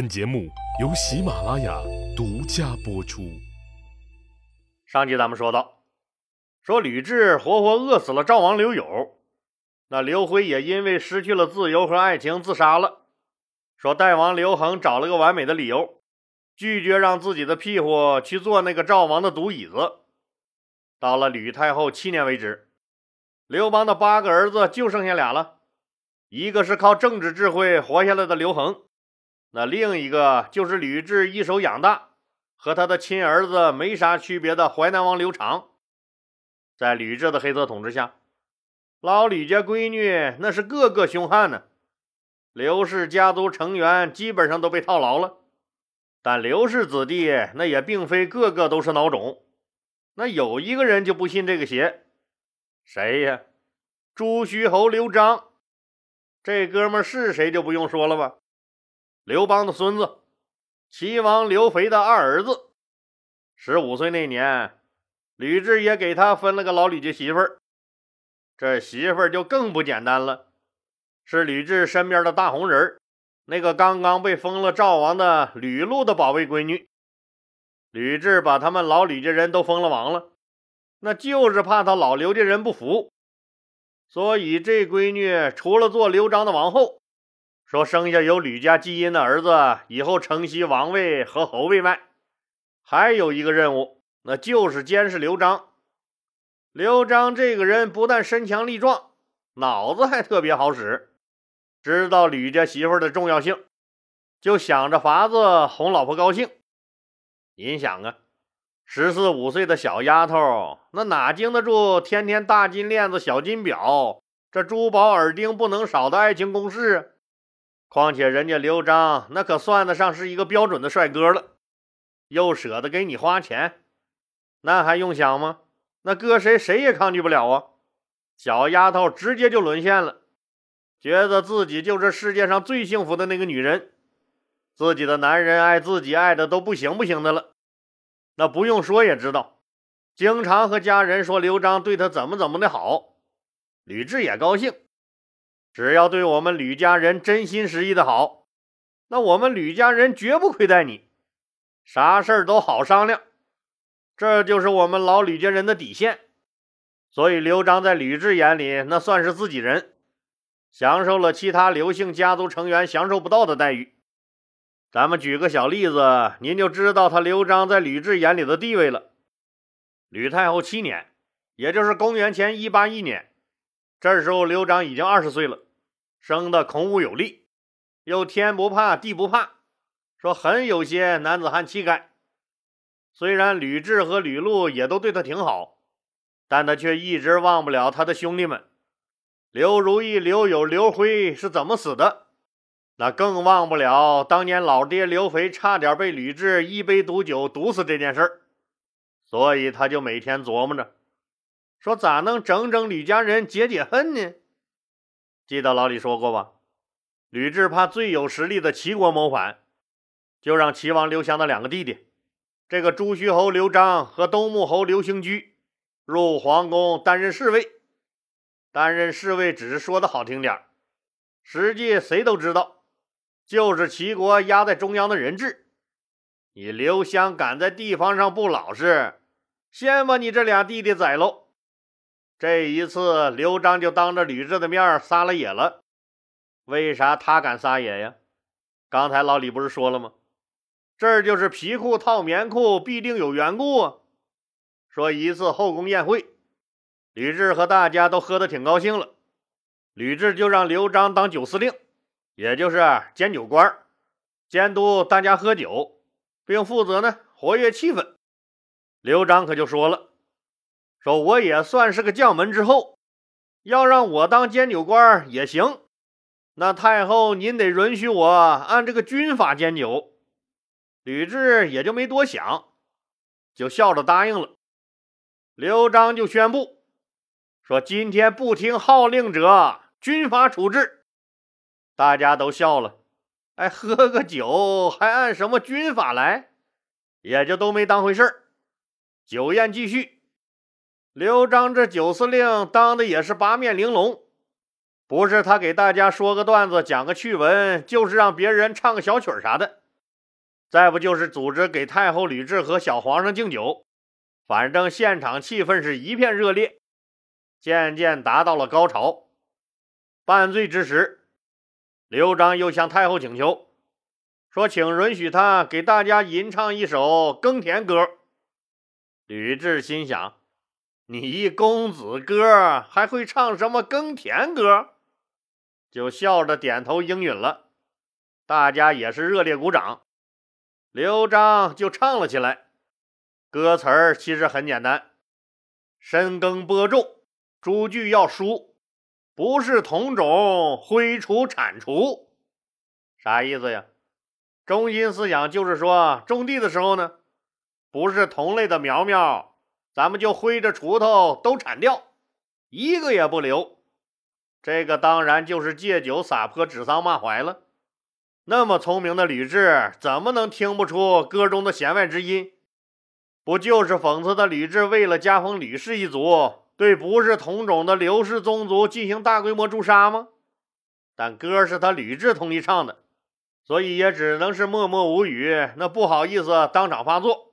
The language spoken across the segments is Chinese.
本节目由喜马拉雅独家播出。上集咱们说到，说吕雉活活饿死了赵王刘友，那刘辉也因为失去了自由和爱情自杀了。说代王刘恒找了个完美的理由，拒绝让自己的屁股去做那个赵王的毒椅子。到了吕太后七年为止，刘邦的八个儿子就剩下俩了，一个是靠政治智慧活下来的刘恒，那另一个就是吕雉一手养大，和他的亲儿子没啥区别的淮南王刘长。在吕雉的黑色统治下，老吕家闺女那是个个凶悍呢。刘氏家族成员基本上都被套牢了，但刘氏子弟那也并非个个都是孬种。那有一个人就不信这个邪，谁呀？朱虚侯刘璋。这哥们是谁就不用说了吧？刘邦的孙子，齐王刘肥的二儿子。十五岁那年，吕雉也给他分了个老吕家媳妇儿。这媳妇儿就更不简单了。是吕雉身边的大红人那个刚刚被封了赵王的吕禄的宝贝闺女。吕雉把他们老吕家人都封了王了，那就是怕他老刘家人不服，所以这闺女除了做刘璋的王后，说生下有吕家基因的儿子以后承袭王位和侯位外，还有一个任务，那就是监视刘璋。刘璋这个人不但身强力壮，脑子还特别好使。知道吕家媳妇的重要性，就想着法子哄老婆高兴。您想啊，十四五岁的小丫头，那哪经得住天天大金链子、小金表，这珠宝耳钉不能少的爱情攻势？况且人家刘璋那可算得上是一个标准的帅哥了，又舍得给你花钱，那还用想吗？那搁谁谁也抗拒不了啊！小丫头直接就沦陷了。觉得自己就是世界上最幸福的那个女人，自己的男人爱自己爱的都不行不行的了。那不用说也知道，经常和家人说刘璋对他怎么怎么的好，吕雉也高兴。只要对我们吕家人真心实意的好，那我们吕家人绝不亏待你，啥事儿都好商量。这就是我们老吕家人的底线。所以刘璋在吕雉眼里，那算是自己人。享受了其他刘姓家族成员享受不到的待遇。咱们举个小例子，您就知道他刘璋在吕雉眼里的地位了。吕太后七年，也就是公元前一八一年，这时候刘璋已经二十岁了，生的孔武有力，又天不怕地不怕，说很有些男子汉气概。虽然吕雉和吕禄也都对他挺好，但他却一直忘不了他的兄弟们。刘如意、刘友、刘辉是怎么死的？那更忘不了当年老爹刘肥差点被吕雉一杯毒酒毒死这件事儿，所以他就每天琢磨着，说咋能整整吕家人解解恨呢？记得老李说过吧？吕雉怕最有实力的齐国谋反，就让齐王刘襄的两个弟弟，这个朱虚侯刘璋和东穆侯刘兴居入皇宫担任侍卫。担任侍卫只是说的好听点实际谁都知道，就是齐国压在中央的人质。你刘襄敢在地方上不老实，先把你这俩弟弟宰喽！这一次，刘璋就当着吕雉的面撒了野了。为啥他敢撒野呀？刚才老李不是说了吗？这就是皮裤套棉裤，必定有缘故啊！说一次后宫宴会。吕雉和大家都喝得挺高兴了，吕雉就让刘璋当酒司令，也就是监酒官，监督大家喝酒，并负责呢活跃气氛。刘璋可就说了：“说我也算是个将门之后，要让我当监酒官也行。那太后您得允许我按这个军法监酒。”吕雉也就没多想，就笑着答应了。刘璋就宣布。说今天不听号令者，军法处置。大家都笑了。哎，喝个酒还按什么军法来？也就都没当回事儿。酒宴继续。刘璋这酒司令当的也是八面玲珑，不是他给大家说个段子、讲个趣闻，就是让别人唱个小曲儿啥的，再不就是组织给太后吕雉和小皇上敬酒，反正现场气氛是一片热烈，渐渐达到了高潮。半醉之时，刘璋又向太后请求，说：“请允许他给大家吟唱一首《耕田歌》。”吕雉心想：“你一公子哥还会唱什么耕田歌？”就笑着点头应允了。大家也是热烈鼓掌。刘璋就唱了起来。歌词儿其实很简单：深耕播种，株句要熟，不是同种，挥锄铲除。啥意思呀？中心思想就是说，种地的时候呢，不是同类的苗苗，咱们就挥着锄头都铲掉，一个也不留。这个当然就是借酒撒泼、指桑骂槐了。那么聪明的吕雉，怎么能听不出歌中的弦外之音？不就是讽刺的吕雉为了加封吕氏一族，对不是同种的刘氏宗族进行大规模诛杀吗？但歌是他吕雉同意唱的，所以也只能是默默无语，那不好意思当场发作。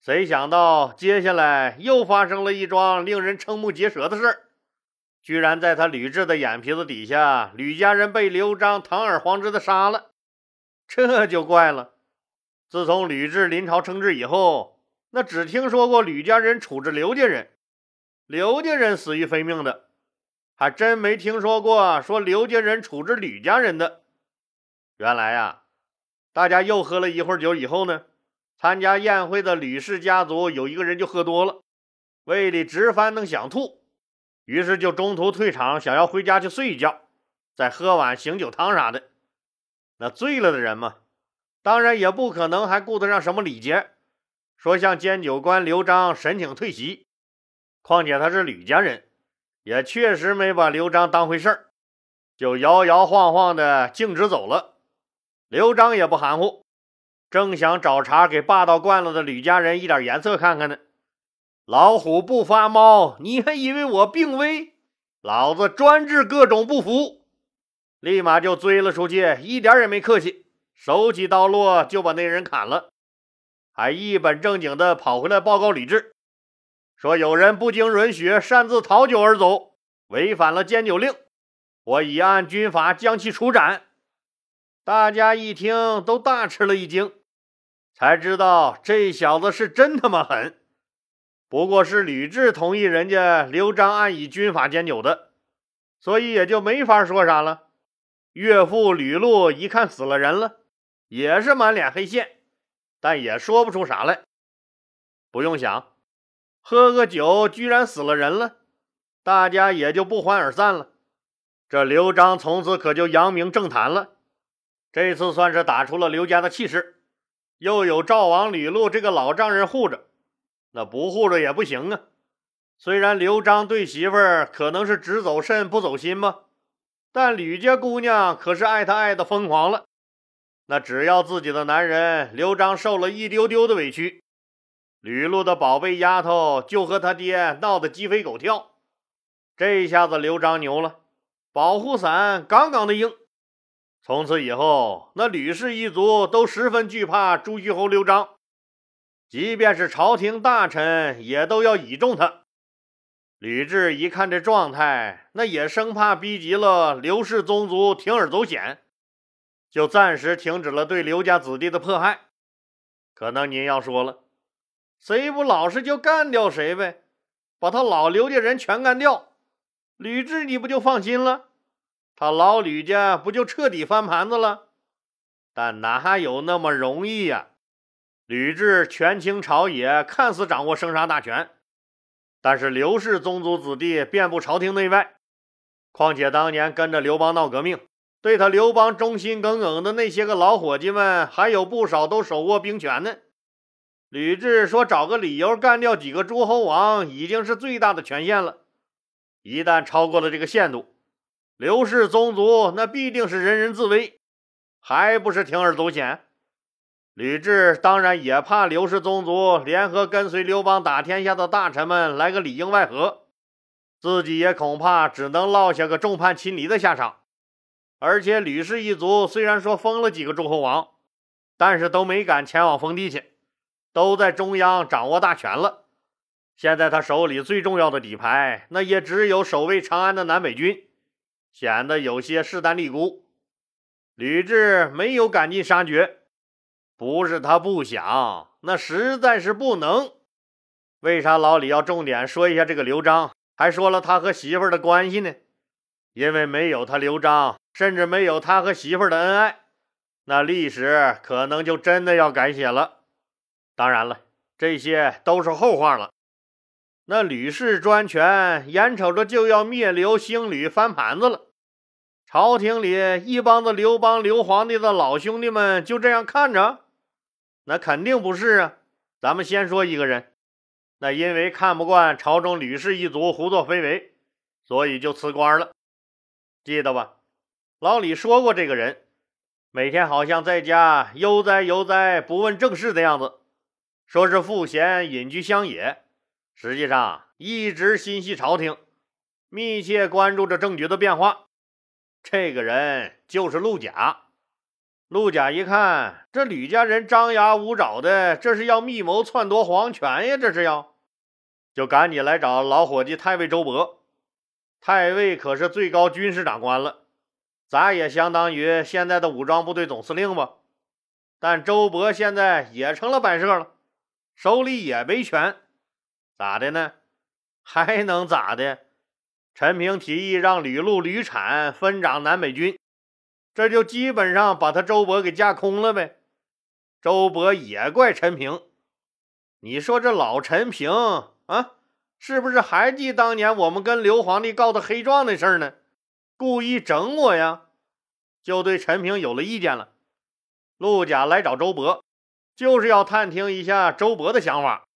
谁想到接下来又发生了一桩令人瞠目结舌的事儿。居然在他吕雉的眼皮子底下，吕家人被刘璋堂而皇之的杀了，这就怪了。自从吕雉临朝称制以后，那只听说过吕家人处置刘家人，刘家人死于非命的，还真没听说过说刘家人处置吕家人的。原来呀，大家又喝了一会儿酒以后呢，参加宴会的吕氏家族有一个人就喝多了，胃里直翻腾想吐。于是就中途退场，想要回家去睡一觉，再喝碗醒酒汤啥的。那醉了的人嘛，当然也不可能还顾得上什么礼节，说向监酒官刘璋申请退席。况且他是吕家人，也确实没把刘璋当回事儿，就摇摇晃晃的径直走了。刘璋也不含糊，正想找茬给霸道惯了的吕家人一点颜色看看呢。老虎不发猫，你还以为我病危？老子专治各种不服！立马就追了出去，一点也没客气，手起刀落就把那人砍了，还一本正经的跑回来报告李治，说有人不经允许擅自讨酒而走，违反了监酒令，我已按军法将其处斩。大家一听都大吃了一惊，才知道这小子是真他妈狠。不过是吕雉同意人家刘璋按以军法监酒的，所以也就没法说啥了。岳父吕禄一看死了人了，也是满脸黑线，但也说不出啥来。不用想，喝个酒居然死了人了，大家也就不欢而散了。这刘璋从此可就扬名政坛了，这次算是打出了刘家的气势，又有赵王吕禄这个老丈人护着。那不护着也不行啊！虽然刘璋对媳妇儿可能是只走肾不走心吧，但吕家姑娘可是爱他爱的疯狂了。那只要自己的男人刘璋受了一丢丢的委屈，吕禄的宝贝丫头就和他爹闹得鸡飞狗跳。这一下子刘璋牛了，保护伞杠杠的硬。从此以后，那吕氏一族都十分惧怕朱虚侯刘璋。即便是朝廷大臣也都要倚重他。吕雉一看这状态，那也生怕逼急了刘氏宗族铤而走险，就暂时停止了对刘家子弟的迫害。可能您要说了，谁不老实就干掉谁呗，把他老刘家人全干掉，吕雉你不就放心了？他老吕家不就彻底翻盘子了？但哪有那么容易呀？吕雉权倾朝野，看似掌握生杀大权，但是刘氏宗族子弟遍布朝廷内外。况且当年跟着刘邦闹革命，对他刘邦忠心耿耿的那些个老伙计们，还有不少都手握兵权呢。吕雉说：“找个理由干掉几个诸侯王，已经是最大的权限了。一旦超过了这个限度，刘氏宗族那必定是人人自危，还不是铤而走险？”吕雉当然也怕刘氏宗族联合跟随刘邦打天下的大臣们来个里应外合，自己也恐怕只能落下个众叛亲离的下场。而且吕氏一族虽然说封了几个诸侯王，但是都没敢前往封地去，都在中央掌握大权了。现在他手里最重要的底牌，那也只有守卫长安的南北军，显得有些势单力孤。吕雉没有赶尽杀绝，不是他不想，那实在是不能。为啥老李要重点说一下这个刘璋，还说了他和媳妇儿的关系呢？因为没有他刘璋，甚至没有他和媳妇儿的恩爱，那历史可能就真的要改写了。当然了，这些都是后话了。那吕氏专权，眼瞅着就要灭刘兴吕翻盘子了。朝廷里一帮子刘邦、刘皇帝的老兄弟们就这样看着？那肯定不是啊！咱们先说一个人，那因为看不惯朝中吕氏一族胡作非为，所以就辞官了。记得吧？老李说过，这个人每天好像在家悠哉悠哉，不问政事的样子，说是赋闲隐居乡野，实际上一直心系朝廷，密切关注着政局的变化。这个人就是陆贾。陆贾一看，这吕家人张牙舞爪的，这是要密谋篡夺皇权呀！这是要，就赶紧来找老伙计太尉周勃。太尉可是最高军事长官了，咱也相当于现在的武装部队总司令吧。但周勃现在也成了摆设了，手里也没权，咋的呢？还能咋的？陈平提议让吕禄、吕产分掌南北军，这就基本上把他周勃给架空了呗。周勃也怪陈平，你说这老陈平啊，是不是还记当年我们跟刘皇帝告的黑状的事呢？故意整我呀？就对陈平有了意见了。陆贾来找周勃，就是要探听一下周勃的想法。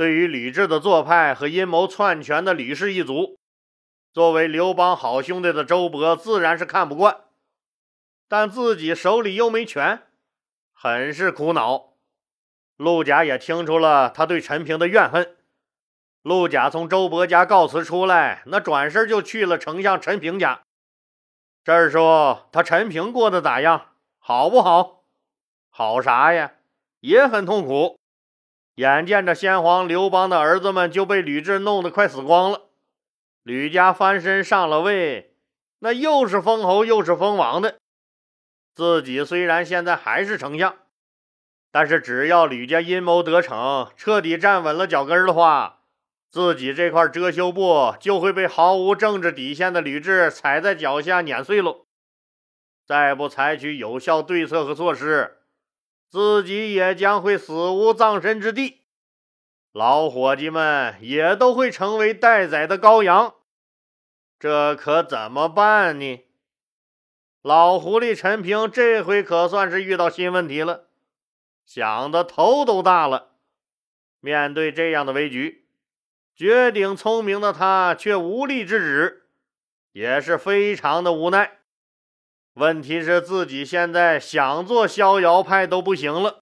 对于吕雉的做派和阴谋篡权的吕氏一族。作为刘邦好兄弟的周勃自然是看不惯，但自己手里又没权，很是苦恼。陆贾也听出了他对陈平的怨恨。陆贾从周勃家告辞出来，那转身就去了丞相陈平家。这儿说他陈平过得咋样？好不好？好啥呀？也很痛苦。眼见着先皇刘邦的儿子们就被吕雉弄得快死光了。吕家翻身上了位，那又是封侯又是封王的。自己虽然现在还是丞相，但是只要吕家阴谋得逞，彻底站稳了脚跟的话，自己这块遮羞布就会被毫无政治底线的吕雉踩在脚下碾碎喽。再不采取有效对策和措施，自己也将会死无葬身之地。老伙计们也都会成为待宰的羔羊，这可怎么办呢？老狐狸陈平这回可算是遇到新问题了，想的头都大了。面对这样的危局，绝顶聪明的他却无力制止，也是非常的无奈。问题是自己现在想做逍遥派都不行了。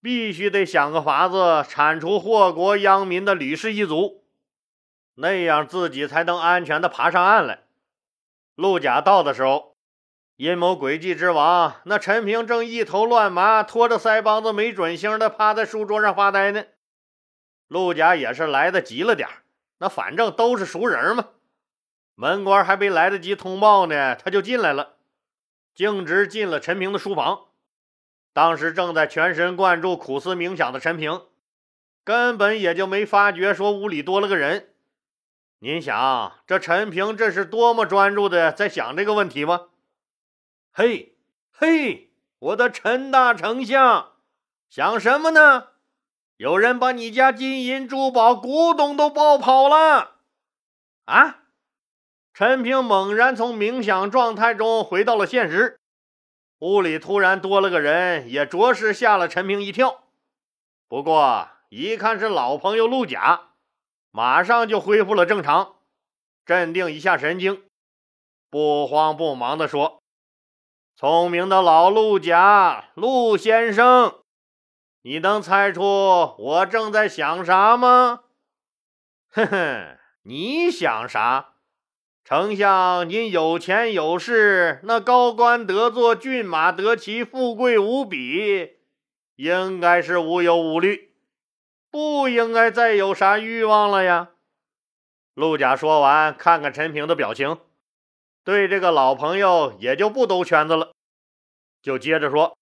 必须得想个法子铲除祸国殃民的吕氏一族，那样自己才能安全的爬上岸来。陆贾到的时候，阴谋诡计之王那陈平正一头乱麻，拖着腮帮子没准星的趴在书桌上发呆呢。陆贾也是来的急了点那反正都是熟人嘛。门官还没来得及通报呢，他就进来了，径直进了陈平的书房。当时正在全神贯注、苦思冥想的陈平，根本也就没发觉说屋里多了个人。您想，这陈平这是多么专注的在想这个问题吗？嘿，嘿，我的陈大丞相，想什么呢？有人把你家金银珠宝、古董都抱跑了啊！陈平猛然从冥想状态中回到了现实。屋里突然多了个人，也着实吓了陈平一跳。不过一看是老朋友陆贾，马上就恢复了正常，镇定一下神经，不慌不忙地说：“聪明的老陆贾，陆先生，你能猜出我正在想啥吗？”“哼哼，你想啥？丞相您有钱有势，那高官得坐，骏马得骑，富贵无比，应该是无忧无虑，不应该再有啥欲望了呀。”陆贾说完，看看陈平的表情，对这个老朋友也就不兜圈子了，就接着说：“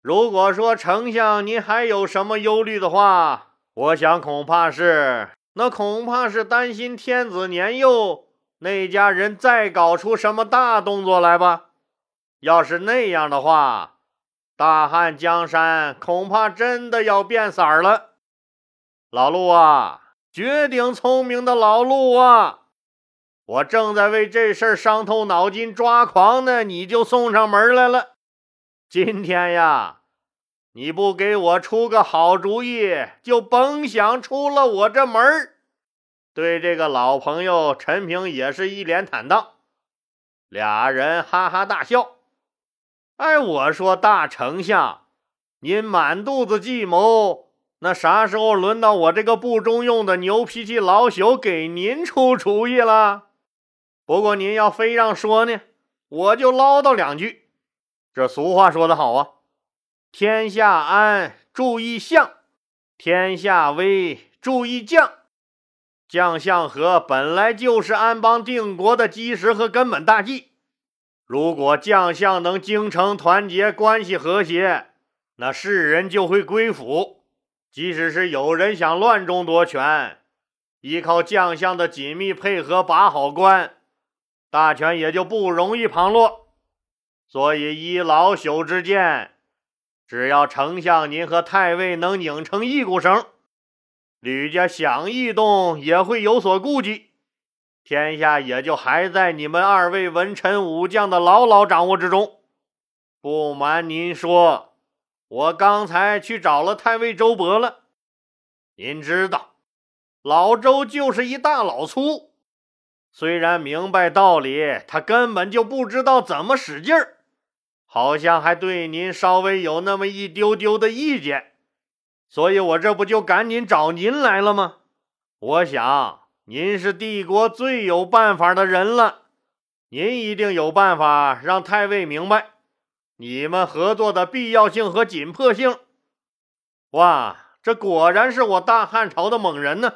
如果说丞相您还有什么忧虑的话，我想恐怕是，那恐怕是担心天子年幼，那家人再搞出什么大动作来吧。要是那样的话，大汉江山恐怕真的要变色儿了。老陆啊！”绝顶聪明的老陆啊！我正在为这事儿伤透脑筋抓狂呢，你就送上门来了。今天呀，你不给我出个好主意，就甭想出了我这门儿。对这个老朋友陈平也是一脸坦荡，俩人哈哈大笑。哎，我说大丞相，您满肚子计谋。那啥时候轮到我这个不中用的牛脾气老朽给您出主意了？不过您要非让说呢，我就唠叨两句。这俗话说得好啊，“天下安，注意相；天下危，注意将。将相和本来就是安邦定国的基石和根本大计。如果将相能精诚团结，关系和谐，那世人就会归附。”即使是有人想乱中夺权，依靠将相的紧密配合把好关，大权也就不容易旁落。所以依老朽之见，只要丞相您和太尉能拧成一股绳，吕家想异动也会有所顾忌，天下也就还在你们二位文臣武将的牢牢掌握之中。不瞒您说。我刚才去找了太尉周勃了，您知道，老周就是一大老粗，虽然明白道理，他根本就不知道怎么使劲儿，好像还对您稍微有那么一丢丢的意见，所以我这不就赶紧找您来了吗？我想您是帝国最有办法的人了，您一定有办法让太尉明白。你们合作的必要性和紧迫性，哇，这果然是我大汉朝的猛人呢！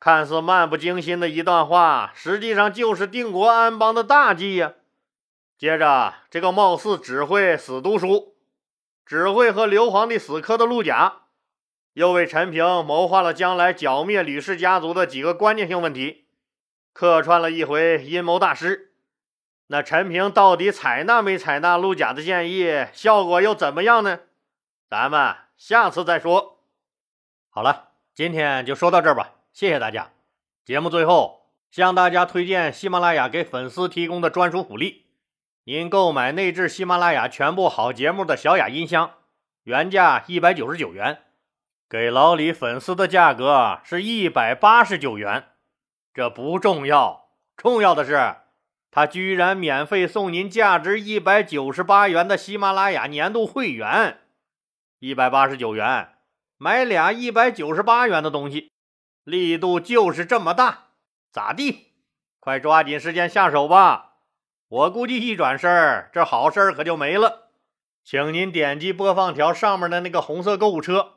看似漫不经心的一段话，实际上就是定国安邦的大计呀。接着，这个貌似只会死读书、只会和刘皇帝死磕的陆贾，又为陈平谋划了将来剿灭吕氏家族的几个关键性问题，客串了一回阴谋大师。那陈平到底采纳没采纳陆贾的建议？效果又怎么样呢？咱们下次再说。好了，今天就说到这儿吧，谢谢大家。节目最后向大家推荐喜马拉雅给粉丝提供的专属福利：您购买内置喜马拉雅全部好节目的小雅音箱，原价一百九十九元，给老李粉丝的价格是一百八十九元。这不重要，重要的是。他居然免费送您价值一百九十八元的喜马拉雅年度会员，一百八十九元买俩一百九十八元的东西，力度就是这么大，咋地？快抓紧时间下手吧！我估计一转身，这好事可就没了。请您点击播放条上面的那个红色购物车，